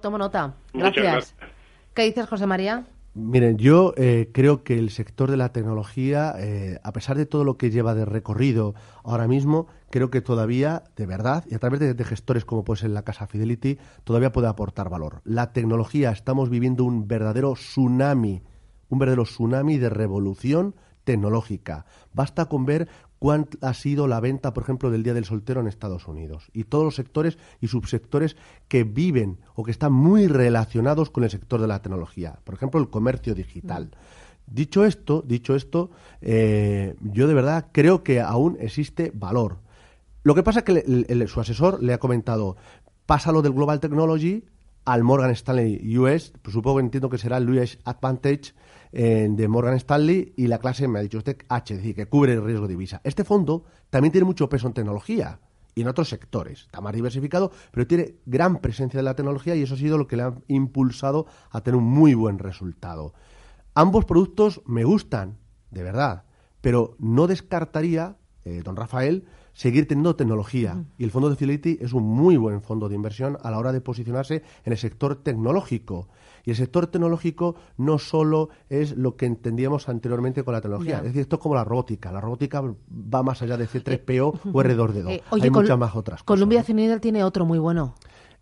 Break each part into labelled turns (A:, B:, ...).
A: Tomo nota. Gracias.
B: gracias.
A: ¿Qué dices, José María?
C: Miren, yo eh, creo que el sector de la tecnología, eh, a pesar de todo lo que lleva de recorrido ahora mismo, creo que todavía, de verdad, y a través de, de gestores como puede ser la Casa Fidelity, todavía puede aportar valor. La tecnología, estamos viviendo un verdadero tsunami, un verdadero tsunami de revolución tecnológica. Basta con ver cuánta ha sido la venta, por ejemplo, del Día del Soltero en Estados Unidos y todos los sectores y subsectores que viven o que están muy relacionados con el sector de la tecnología. Por ejemplo, el comercio digital. Dicho esto, dicho esto, eh, yo de verdad creo que aún existe valor. Lo que pasa es que su asesor le ha comentado, pásalo del Global Technology al Morgan Stanley US, pues supongo que entiendo que será el US Advantage eh, de Morgan Stanley y la clase, me ha dicho usted, H, es decir, que cubre el riesgo de divisa. Este fondo también tiene mucho peso en tecnología y en otros sectores. Está más diversificado, pero tiene gran presencia de la tecnología y eso ha sido lo que le ha impulsado a tener un muy buen resultado. Ambos productos me gustan, de verdad, pero no descartaría, eh, don Rafael, seguir teniendo tecnología. Y el fondo de Fidelity es un muy buen fondo de inversión a la hora de posicionarse en el sector tecnológico. Y el sector tecnológico no solo es lo que entendíamos anteriormente con la tecnología. Es decir, esto es como la robótica. La robótica va más allá de C3PO o R2D2.
A: Eh, oye,
C: Hay muchas más otras cosas.
A: Columbia Threadneedle tiene otro muy bueno.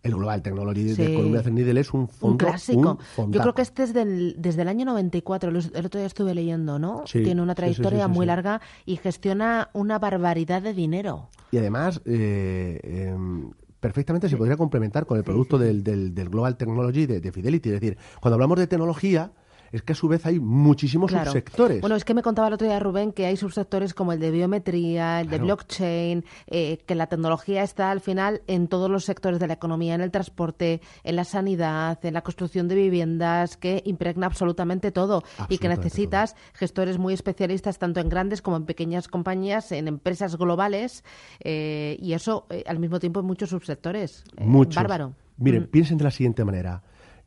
C: El Global Technology de. Columbia Threadneedle es un fondo
A: un clásico.
C: un
A: Yo creo que este es del, desde el año 94. Los- El otro día estuve leyendo, ¿no?
C: Sí,
A: Tiene una trayectoria
C: sí,
A: muy larga y gestiona una barbaridad de dinero.
C: Y además, eh, em, perfectamente se podría complementar con el producto Del, del- del Global Technology de, de Fidelity. Es decir, cuando hablamos de tecnología, es que a su vez hay muchísimos
A: Claro.
C: subsectores.
A: Bueno, es que me contaba el otro día Rubén que hay subsectores como el de biometría, el de blockchain, eh, que la tecnología está al final en todos los sectores de la economía, en el transporte, en la sanidad, en la construcción de viviendas, que impregna absolutamente todo y que necesitas gestores muy especialistas tanto en grandes como en pequeñas compañías, en empresas globales eh, y eso eh, al mismo tiempo en muchos subsectores.
C: Muchos.
A: Bárbaro.
C: Miren,
A: Mm.
C: piensen de la siguiente manera.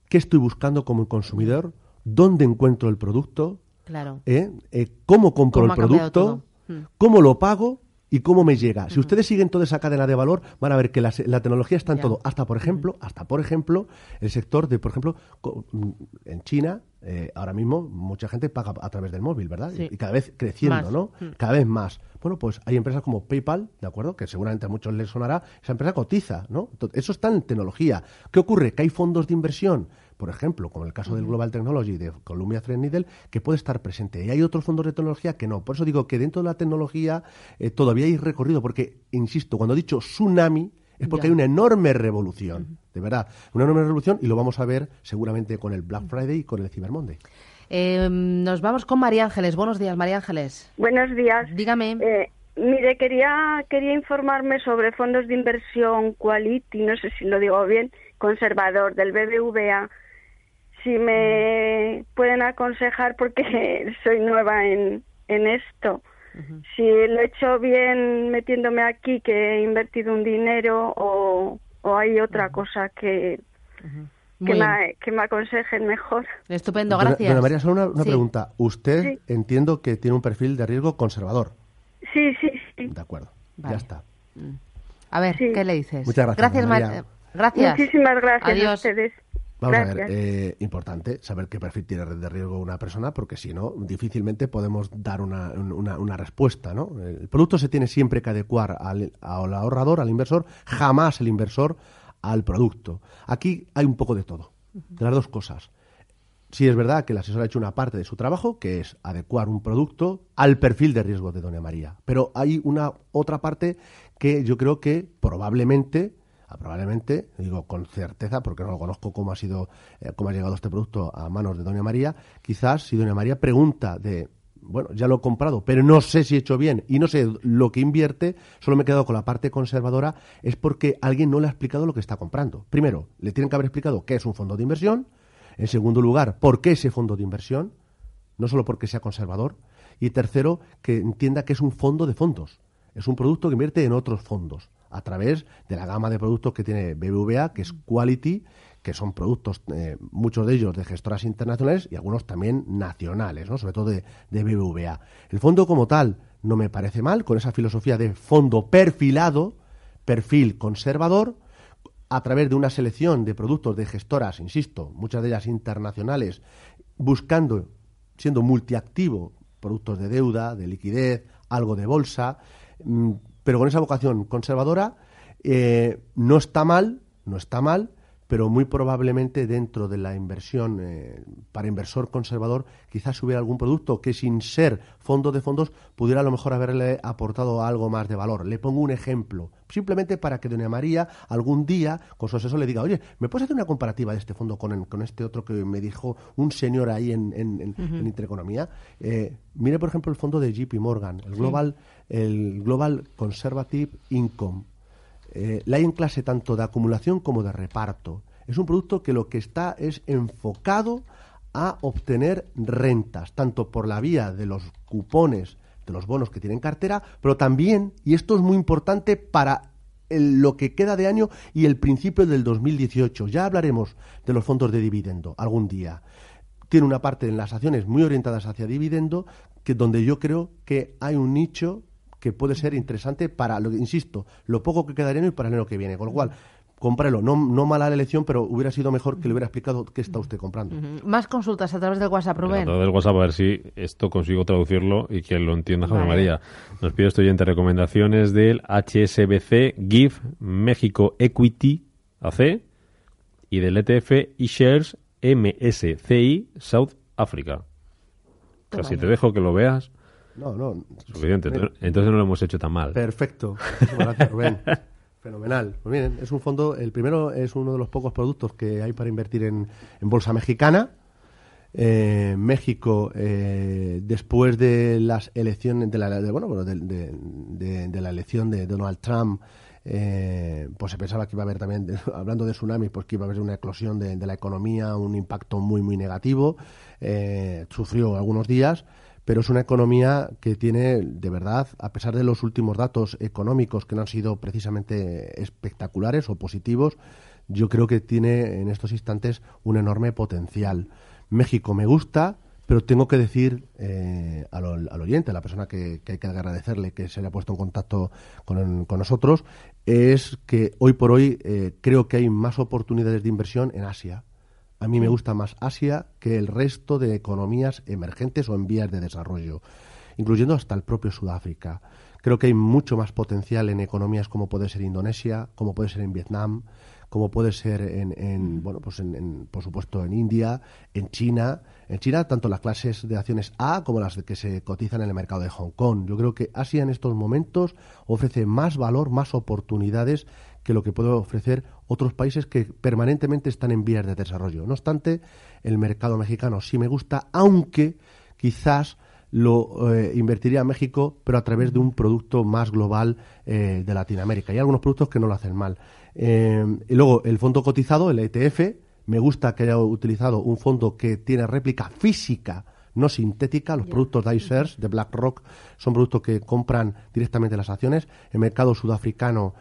C: ¿Qué estoy buscando como consumidor? ¿Dónde encuentro el producto?
A: Claro.
C: ¿Eh? Eh, ¿Cómo compro
A: ¿Cómo
C: el producto?
A: Mm.
C: ¿Cómo lo pago? ¿Y cómo me llega? Si ustedes siguen toda esa cadena de valor, van a ver que la, la tecnología está en todo. Hasta, por ejemplo, hasta por ejemplo, el sector de, por ejemplo, mm, en China, eh, ahora mismo mucha gente paga a través del móvil, ¿verdad?
A: Sí.
C: Y cada vez creciendo,
A: Más.
C: ¿no?
A: Mm.
C: Cada vez más. Bueno, pues hay empresas como PayPal, ¿de acuerdo? Que seguramente a muchos les sonará. Esa empresa cotiza, ¿no? Entonces, eso está en tecnología. ¿Qué ocurre? Que hay fondos de inversión, por ejemplo, como el caso del Global Technology de Columbia Threadneedle, que puede estar presente. Y hay otros fondos de tecnología que no. Por eso digo que dentro de la tecnología eh, todavía hay recorrido, porque, insisto, cuando he dicho tsunami, es porque
A: Ya.
C: hay una enorme revolución, de verdad, una enorme revolución y lo vamos a ver seguramente con el Black Friday y con el Cyber Monday.
A: Eh, nos vamos con María Ángeles. Buenos días, María Ángeles.
D: Buenos días.
A: Dígame.
D: Eh, mire, quería, quería informarme sobre fondos de inversión Quality, no sé si lo digo bien, conservador del BBVA. Si me pueden aconsejar, porque soy nueva en, en esto. Si lo he hecho bien metiéndome aquí, que he invertido un dinero, o, o hay otra cosa que, que, me, que me aconsejen mejor.
A: Estupendo, gracias.
C: Dona María, solo una, una
A: Sí.
C: pregunta. Usted
D: Sí.
C: entiendo que tiene un perfil de riesgo conservador.
D: Sí, sí, sí.
C: De acuerdo.
A: Vale.
C: Ya está.
A: A ver,
D: Sí.
A: ¿qué le dices?
C: Muchas gracias,
A: Mar-
C: María.
A: Gracias.
D: Muchísimas gracias a ustedes.
C: Vamos
D: Gracias.
C: a ver, eh, importante saber qué perfil tiene de riesgo una persona, porque si no, difícilmente podemos dar una, una- una respuesta. ¿no? El producto se tiene siempre que adecuar al, al ahorrador, al inversor, jamás el inversor al producto. Aquí hay un poco de todo, de las dos cosas. Sí es verdad que el asesor ha hecho una parte de su trabajo, que es adecuar un producto al perfil de riesgo de Doña María. Pero hay una otra parte que yo creo que probablemente, probablemente, digo con certeza, porque no lo conozco cómo ha sido, eh, cómo ha llegado este producto a manos de Doña María, quizás si Doña María pregunta de bueno, ya lo he comprado, pero no sé si he hecho bien y no sé lo que invierte, solo me he quedado con la parte conservadora, es porque alguien no le ha explicado lo que está comprando. Primero, le tienen que haber explicado qué es un fondo de inversión. En segundo lugar, por qué ese fondo de inversión, no solo porque sea conservador. Y tercero, que entienda que es un fondo de fondos. Es un producto que invierte en otros fondos a través de la gama de productos que tiene BBVA, que es Quality, que son productos, eh, muchos de ellos de gestoras internacionales y algunos también nacionales, ¿no? sobre todo de, de BBVA. El fondo como tal no me parece mal, con esa filosofía de fondo perfilado, perfil conservador, a través de una selección de productos de gestoras, insisto, muchas de ellas internacionales, buscando, siendo multiactivo, productos de deuda, de liquidez, algo de bolsa, mm, pero con esa vocación conservadora, eh, no está mal, no está mal, pero muy probablemente dentro de la inversión eh, para inversor conservador quizás hubiera algún producto que sin ser fondo de fondos pudiera a lo mejor haberle aportado algo más de valor. Le pongo un ejemplo, simplemente para que doña María algún día con su asesor le diga, oye, ¿me puedes hacer una comparativa de este fondo con, con este otro que me dijo un señor ahí en, en, Intereconomía? Eh, mire, por ejemplo, el fondo de JP Morgan, el Global, el Global Conservative Income eh, la hay en clase tanto de acumulación como de reparto. Es un producto que lo que está es enfocado a obtener rentas, tanto por la vía de los cupones de los bonos que tienen cartera, pero también, y esto es muy importante para lo que queda de año y el principio del 2018. Ya hablaremos de los fondos de dividendo algún día. Tiene una parte en las acciones muy orientadas hacia dividendo, que donde yo creo que hay un nicho que puede ser interesante para, lo, insisto, lo poco que quedaría y para el año que viene. Con lo cual, cómprelo. No, no mala la elección, pero hubiera sido mejor que le hubiera explicado qué está usted comprando.
A: Más consultas a través del WhatsApp, Rubén. A
B: través del WhatsApp, a ver si esto consigo traducirlo y que lo entienda José María. Nos pide oyente recomendaciones del HSBC GIF México Equity AC y del ETF eShares MSCI South Africa. Casi te dejo que lo veas.
C: No, no.
B: Suficiente. Entonces no lo hemos hecho tan mal.
C: Perfecto. Gracias, Rubén. Fenomenal. Pues miren, es un fondo, el primero es uno de los pocos productos que hay para invertir en, bolsa mexicana. Eh, México, eh, después de las elecciones, de la, bueno, de, la elección de Donald Trump, eh, pues se pensaba que iba a haber también, hablando de tsunamis, pues que iba a haber una eclosión de, la economía, un impacto muy, muy negativo. sufrió algunos días pero es una economía que tiene, de verdad, a pesar de los últimos datos económicos que no han sido precisamente espectaculares o positivos, yo creo que tiene en estos instantes un enorme potencial. México me gusta, pero tengo que decir eh, al, oyente, a la persona que, hay que agradecerle que se haya puesto en contacto con, nosotros, es que hoy por hoy eh, creo que hay más oportunidades de inversión en Asia a mí me gusta más Asia que el resto de economías emergentes o en vías de desarrollo, incluyendo hasta el propio Sudáfrica. Creo que hay mucho más potencial en economías como puede ser Indonesia, como puede ser en Vietnam, como puede ser en, bueno, pues en, por supuesto en India, en China. En China, tanto las clases de acciones A como las que se cotizan en el mercado de Hong Kong. Yo creo que Asia en estos momentos ofrece más valor, más oportunidades que lo que puede ofrecer otros países que permanentemente están en vías de desarrollo. No obstante, el mercado mexicano sí me gusta, aunque quizás lo eh, invertiría a México, pero a través de un producto más global eh, de Latinoamérica. Hay algunos productos que no lo hacen mal. Eh, y luego, el fondo cotizado, el ETF, me gusta que haya utilizado un fondo que tiene réplica física, no sintética. Los productos de iShares, de BlackRock, son productos que compran directamente las acciones. El mercado sudafricano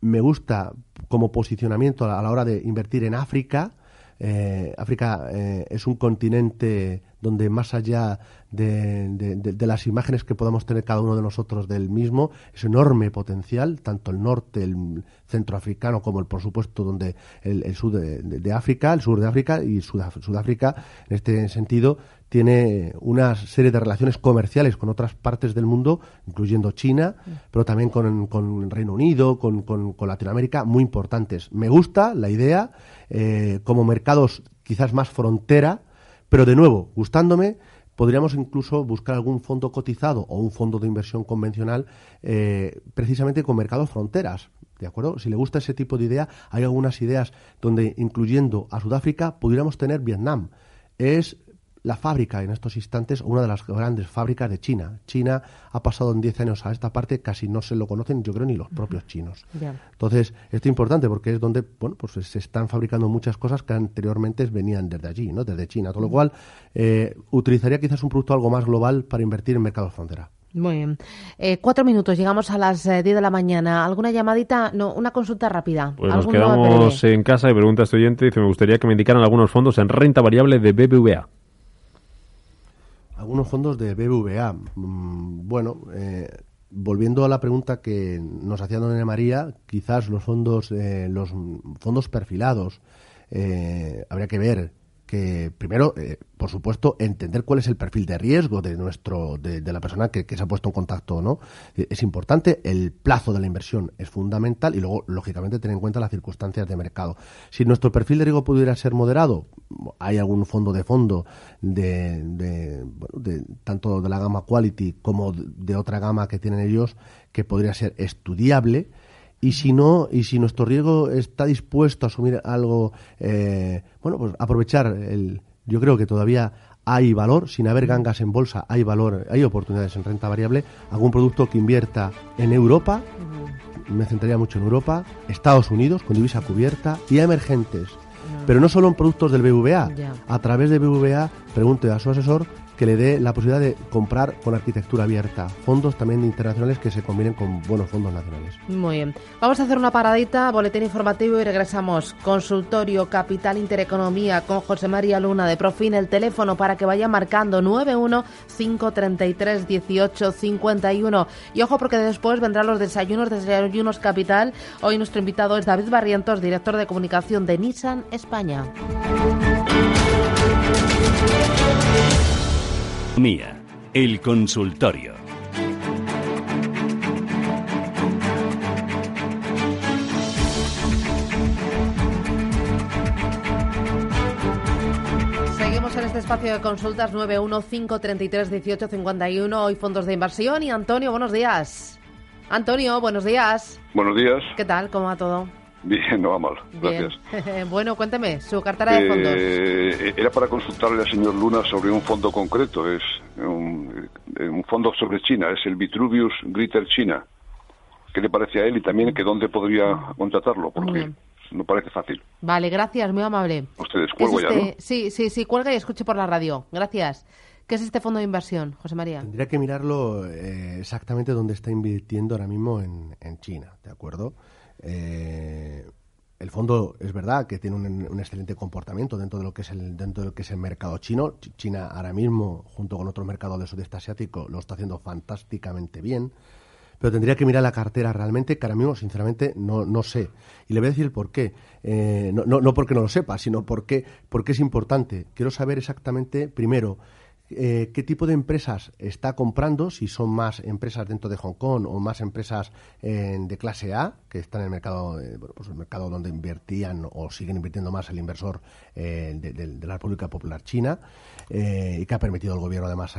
C: me gusta como posicionamiento a la hora de invertir en África. Eh, África eh, es un continente donde más allá de, las imágenes que podamos tener cada uno de nosotros del mismo, es enorme potencial, tanto el norte, el centro africano, como el, por supuesto, donde el, sur de, África, el sur de África y Sudáfrica, en este sentido, tiene una serie de relaciones comerciales con otras partes del mundo, incluyendo China, pero también con, con Reino Unido, con, con, Latinoamérica, muy importantes. Me gusta la idea, eh, como mercados quizás más frontera, pero de nuevo, gustándome, podríamos incluso buscar algún fondo cotizado o un fondo de inversión convencional eh, precisamente con mercados fronteras. ¿De acuerdo? Si le gusta ese tipo de idea, hay algunas ideas donde, incluyendo a Sudáfrica, pudiéramos tener Vietnam. Es la fábrica en estos instantes, una de las grandes fábricas de China. China ha pasado en 10 años a esta parte, casi no se lo conocen, yo creo, ni los propios chinos. Entonces, esto es importante porque es donde bueno, pues se están fabricando muchas cosas que anteriormente venían desde allí, ¿no? desde China. Con lo cual, eh, utilizaría quizás un producto algo más global para invertir en mercados frontera.
A: Muy bien. Eh, cuatro minutos, llegamos a las eh, diez de la mañana. ¿Alguna llamadita? No, una consulta rápida.
B: Pues nos quedamos en casa y pregunta estudiante. Dice, me gustaría que me indicaran algunos fondos en renta variable de BBVA.
C: Algunos fondos de BBVA. Mm, bueno, eh, volviendo a la pregunta que nos hacía Doña María, quizás los fondos, los fondos perfilados, habría que ver que primero, eh, por supuesto, entender cuál es el perfil de riesgo de nuestro, de, la persona que, se ha puesto en contacto, ¿no? Eh, es importante, el plazo de la inversión es fundamental y luego, lógicamente, tener en cuenta las circunstancias de mercado. Si nuestro perfil de riesgo pudiera ser moderado, hay algún fondo de fondo de, de, de tanto de la gama quality como de otra gama que tienen ellos que podría ser estudiable y si no, y si nuestro riesgo está dispuesto a asumir algo, eh, bueno, pues aprovechar el, yo creo que todavía hay valor, sin haber gangas en bolsa, hay valor, hay oportunidades en renta variable, algún producto que invierta en Europa, me centraría mucho en Europa, Estados Unidos con divisa cubierta y emergentes. Pero no solo en productos del BVA. A. Través de BVA, pregunte a su asesor que le dé la posibilidad de comprar con arquitectura abierta. Fondos también internacionales que se combinen con buenos fondos nacionales.
A: Muy bien. Vamos a hacer una paradita, boletín informativo y regresamos. Consultorio Capital Intereconomía con José María Luna de Profin. El teléfono para que vaya marcando 91 533 18 51. Y ojo porque después vendrán los desayunos, desayunos Capital. Hoy nuestro invitado es David Barrientos, director de comunicación de Nissan España.
E: Mía, el consultorio.
A: Seguimos en este espacio de consultas 915331851. Hoy fondos de inversión y Antonio, buenos días. Antonio, buenos días.
F: Buenos días.
A: ¿Qué tal? ¿Cómo va todo?
F: Bien, no va mal, gracias.
A: bueno, cuénteme, su cartera de fondos.
F: Eh, era para consultarle al señor Luna sobre un fondo concreto, es un, un, fondo sobre China, es el Vitruvius Greater China. ¿Qué le parece a él y también que dónde podría contratarlo? Porque no parece fácil.
A: Vale, gracias, muy amable.
F: Ustedes, cuelgo ya, este?
A: Sí, sí, sí, cuelga y escuche por la radio. Gracias. ¿Qué es este fondo de inversión, José María?
C: Tendría que mirarlo eh, exactamente dónde está invirtiendo ahora mismo en, en China, ¿de acuerdo? Eh, el fondo es verdad que tiene un, excelente comportamiento dentro de lo que es el dentro de lo que es el mercado chino. China ahora mismo, junto con otros mercados del sudeste asiático, lo está haciendo fantásticamente bien. Pero tendría que mirar la cartera realmente, que ahora mismo, sinceramente, no, no sé. Y le voy a decir por qué. Eh, no, no, no porque no lo sepa, sino porque, porque es importante. Quiero saber exactamente, primero, eh, qué tipo de empresas está comprando, si son más empresas dentro de Hong Kong o más empresas de clase A, que están en el mercado, eh, pues el mercado donde invertían o siguen invirtiendo más el inversor eh, de, la República Popular China, y que ha permitido al gobierno además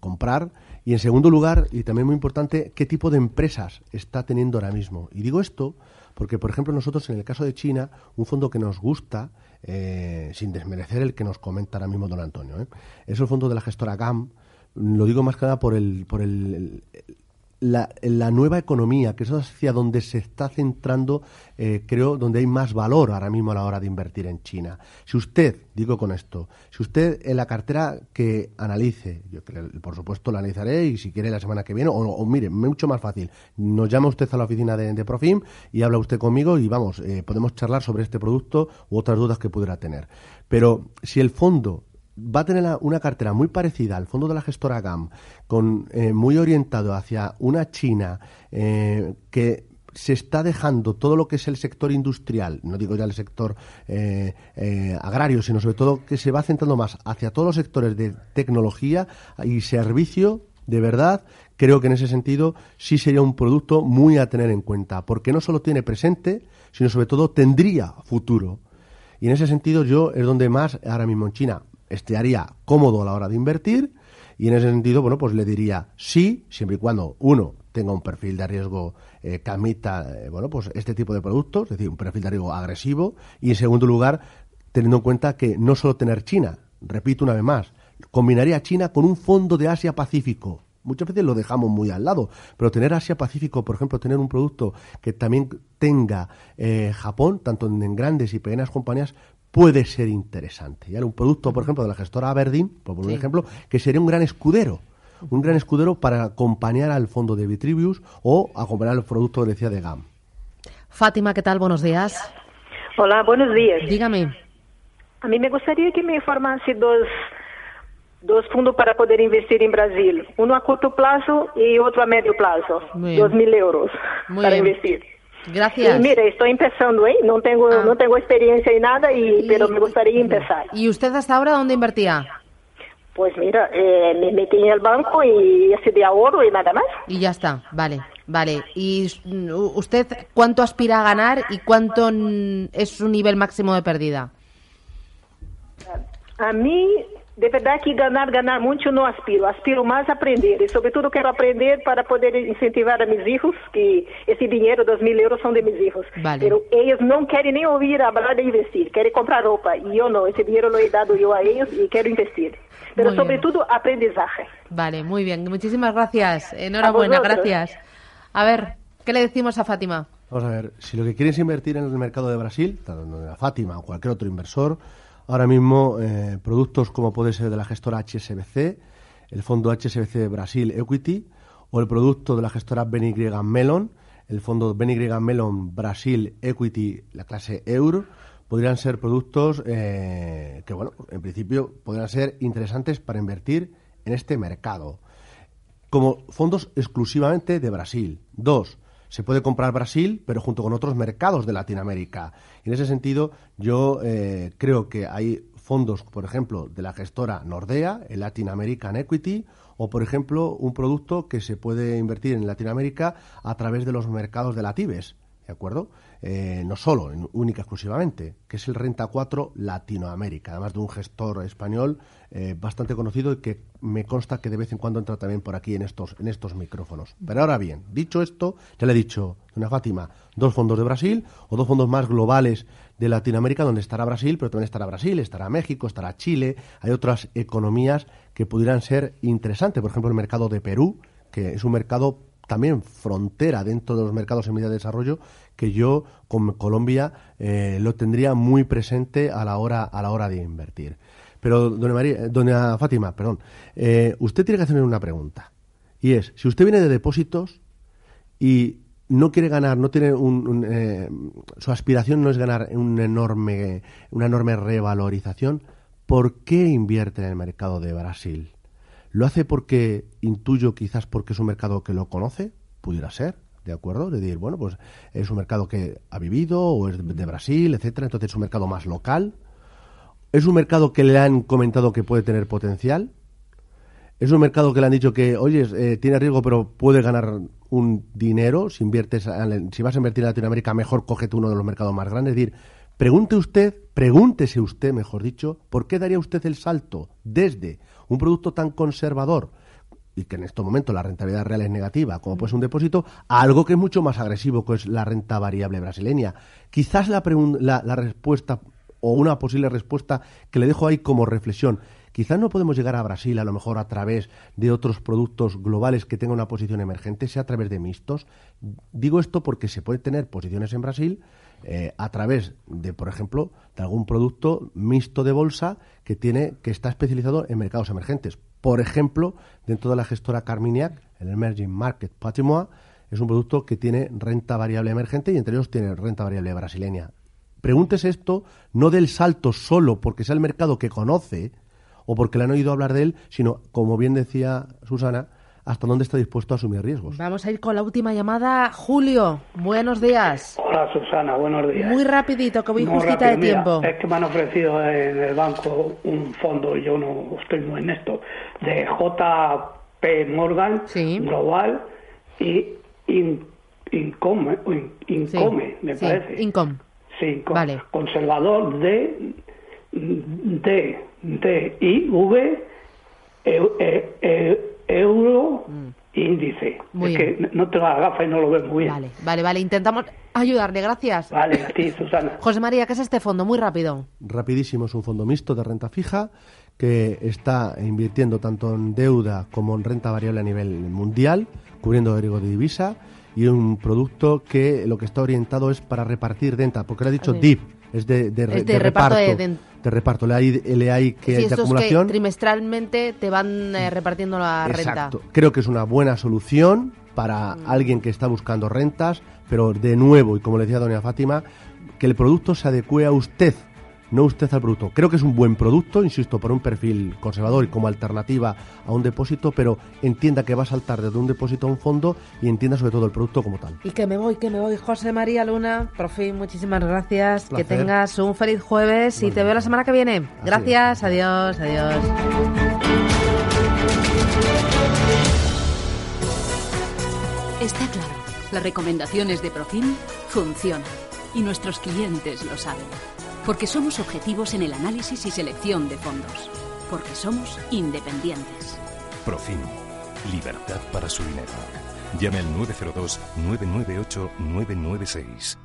C: comprar. Y en segundo lugar, y también muy importante, qué tipo de empresas está teniendo ahora mismo. Y digo esto porque, por ejemplo, nosotros en el caso de China, un fondo que nos gusta eh, sin desmerecer el que nos comenta ahora mismo don Antonio. ¿eh? Es el fondo de la gestora GAM. Lo digo más que nada por el, por el, la, la, nueva economía, que es hacia donde se está centrando, eh, creo, donde hay más valor ahora mismo a la hora de invertir en China. Si usted, digo con esto, si usted en la cartera que analice, yo por supuesto la analizaré y si quiere la semana que viene, o, mire, mucho más fácil, nos llama usted a la oficina de, Profim y habla usted conmigo y vamos, eh, podemos charlar sobre este producto u otras dudas que pudiera tener. Pero si el fondo va a tener una cartera muy parecida al fondo de la gestora GAM, con, eh, muy orientado hacia una China eh, que se está dejando todo lo que es el sector industrial, no digo ya el sector eh, agrario, sino sobre todo que se va centrando más hacia todos los sectores de tecnología y servicio, de verdad, creo que en ese sentido sí sería un producto muy a tener en cuenta, porque no solo tiene presente, sino sobre todo tendría futuro. Y en ese sentido yo es donde más ahora mismo en China estaría cómodo a la hora de invertir y en ese sentido, bueno, pues le diría sí, siempre y cuando uno tenga un perfil de riesgo eh, camita, eh, bueno, pues este tipo de productos, es decir, un perfil de riesgo agresivo y en segundo lugar, teniendo en cuenta que no solo tener China, repito una vez más, combinaría China con un fondo de Asia-Pacífico. Muchas veces lo dejamos muy al lado, pero tener Asia-Pacífico, por ejemplo, tener un producto que también tenga eh, Japón, tanto en grandes y pequeñas compañías, puede ser interesante. Y ahora un producto, por ejemplo, de la gestora Aberdeen, por poner un ejemplo, que sería un gran escudero un gran escudero para acompañar al fondo de Vitribius o acompañar el producto que decía de GAM.
A: Fátima, ¿qué tal? Buenos días.
G: Hola, buenos días.
A: Dígame.
G: A mí me gustaría que me informase dos, dos fondos para poder investir en Brasil. Uno a corto plazo y otro a medio plazo. Dos mil euros para investir.
A: Gracias.
G: Y mire, estoy empezando, ¿eh? No tengo, ah. no tengo experiencia en nada, y, pero me gustaría empezar.
A: ¿Y usted hasta ahora dónde invertía?
G: Pues mira, eh, me metí en el banco y así de ahorro y nada más.
A: Y ya está, vale, vale. ¿Y usted cuánto aspira a ganar y cuánto es su nivel máximo de pérdida?
G: A mí de verdad que ganar, ganar mucho no aspiro, aspiro más a aprender. Y sobre todo quiero aprender para poder incentivar a mis hijos, que ese dinero, dos mil euros son de mis hijos, pero ellos no quieren ni oír hablar de investir, quieren comprar ropa. Y yo no, ese dinero lo he dado yo a ellos y quiero investir, pero sobre todo aprendizaje.
A: Vale, muy bien, muchísimas gracias, enhorabuena, gracias. A ver, ¿qué le decimos a Fátima?
C: Vamos a ver, si lo que quieres invertir en el mercado de Brasil, tanto a Fátima o cualquier otro inversor, ahora mismo eh, productos como puede ser de la gestora HSBC, el fondo HSBC Brasil Equity o el producto de la gestora BNY Melon, el fondo BNY Melon Brasil Equity, la clase Euro, podrían ser productos eh, que, bueno, en principio podrían ser interesantes para invertir en este mercado. Como fondos exclusivamente de Brasil. Dos, se puede comprar Brasil, pero junto con otros mercados de Latinoamérica. en ese sentido, yo eh, creo que hay fondos, por ejemplo, de la gestora Nordea, el Latin American Equity, o, por ejemplo, un producto que se puede invertir en Latinoamérica a través de los mercados de la Tibes, ¿de acuerdo? Eh, no solo, en, única exclusivamente, que es el Renta 4 Latinoamérica, además de un gestor español eh, bastante conocido y que me consta que de vez en cuando entra también por aquí en estos, en estos micrófonos. Pero ahora bien, dicho esto, ya le he dicho, doña Fátima, dos fondos de Brasil o dos fondos más globales de Latinoamérica donde estará Brasil, pero también estará Brasil, estará México, estará Chile, hay otras economías que pudieran ser interesantes, por ejemplo el mercado de Perú, que es un mercado también frontera dentro de los mercados en medida de desarrollo que yo con Colombia eh, lo tendría muy presente a la hora a la hora de invertir. Pero doña María, doña Fátima, perdón, eh, usted tiene que hacerme una pregunta y es si usted viene de depósitos y no quiere ganar, no tiene un, eh, su aspiración no es ganar un enorme, una enorme revalorización, ¿por qué invierte en el mercado de Brasil? ¿Lo hace porque intuyo quizás porque es un mercado que lo conoce? Pudiera ser, ¿de acuerdo? De decir, bueno, pues es un mercado que ha vivido o es de Brasil, etcétera, entonces es un mercado más local. ¿Es un mercado que le han comentado que puede tener potencial? ¿Es un mercado que le han dicho que, oye, eh, tiene riesgo pero puede ganar un dinero si inviertes, si vas a invertir en Latinoamérica, mejor cógete uno de los mercados más grandes? Es decir, pregunte usted, pregúntese usted, mejor dicho, ¿por qué daría usted el salto desde un producto tan conservador y que en estos momentos la rentabilidad real es negativa, como puede ser un depósito, a algo que es mucho más agresivo, que es la renta variable brasileña. Quizás la, la, respuesta o una posible respuesta que le dejo ahí como reflexión. Quizás no podemos llegar a Brasil a lo mejor a través de otros productos globales que tengan una posición emergente, sea a través de mixtos. Digo esto porque se puede tener posiciones en Brasil eh, a través de, por ejemplo, de algún producto mixto de bolsa que tiene que está especializado en mercados emergentes. Por ejemplo, dentro de la gestora Carminiac, el Emerging Market Patrimoine, es un producto que tiene renta variable emergente y entre ellos tiene renta variable brasileña. Pregúntese esto no del salto solo porque sea el mercado que conoce o porque le han oído hablar de él, sino, como bien decía Susana, hasta dónde está dispuesto a asumir riesgos.
A: Vamos a ir con la última llamada. Julio, buenos días.
H: Hola Susana, buenos días.
A: Muy rapidito, que voy justita de tiempo.
H: es que me han ofrecido en el banco un fondo, yo no estoy muy en esto, de JP Morgan Global y Income, Income me parece.
A: Income.
H: Sí, vale. conservador de, de, de I, V, e, e, e, euro mm. índice. es que no te la gafa y no lo ves muy bien.
A: Vale, vale, vale. Intentamos ayudarle, gracias.
H: Vale, a ti, Susana.
A: José María, ¿qué es este fondo? Muy rápido.
C: Rapidísimo, es un fondo mixto de renta fija que está invirtiendo tanto en deuda como en renta variable a nivel mundial, cubriendo riesgo de divisa, y un producto que lo que está orientado es para repartir renta, porque le ha dicho DIP, es de, reparto. De, reparto, le hay, le hay que,
A: sí,
C: de acumulación.
A: Que trimestralmente te van eh, repartiendo la
C: Exacto. Creo que es una buena solución para mm. alguien que está buscando rentas, pero de nuevo, y como le decía doña Fátima, que el producto se adecue a usted no usted al producto. Creo que es un buen producto, insisto, para un perfil conservador y como alternativa a un depósito, pero entienda que va a saltar desde un depósito a un fondo y entienda sobre todo el producto como tal.
A: Y que me voy, que me voy. José María Luna, por fin, muchísimas gracias. Que tengas un feliz jueves y te veo la semana que viene. gracias, adiós, adiós.
I: Está claro, las recomendaciones de Profim funcionan y nuestros clientes lo saben. Porque somos objetivos en el análisis y selección de fondos. Porque somos independientes.
J: Profim. Libertad para su dinero. Llame al 902-998-996.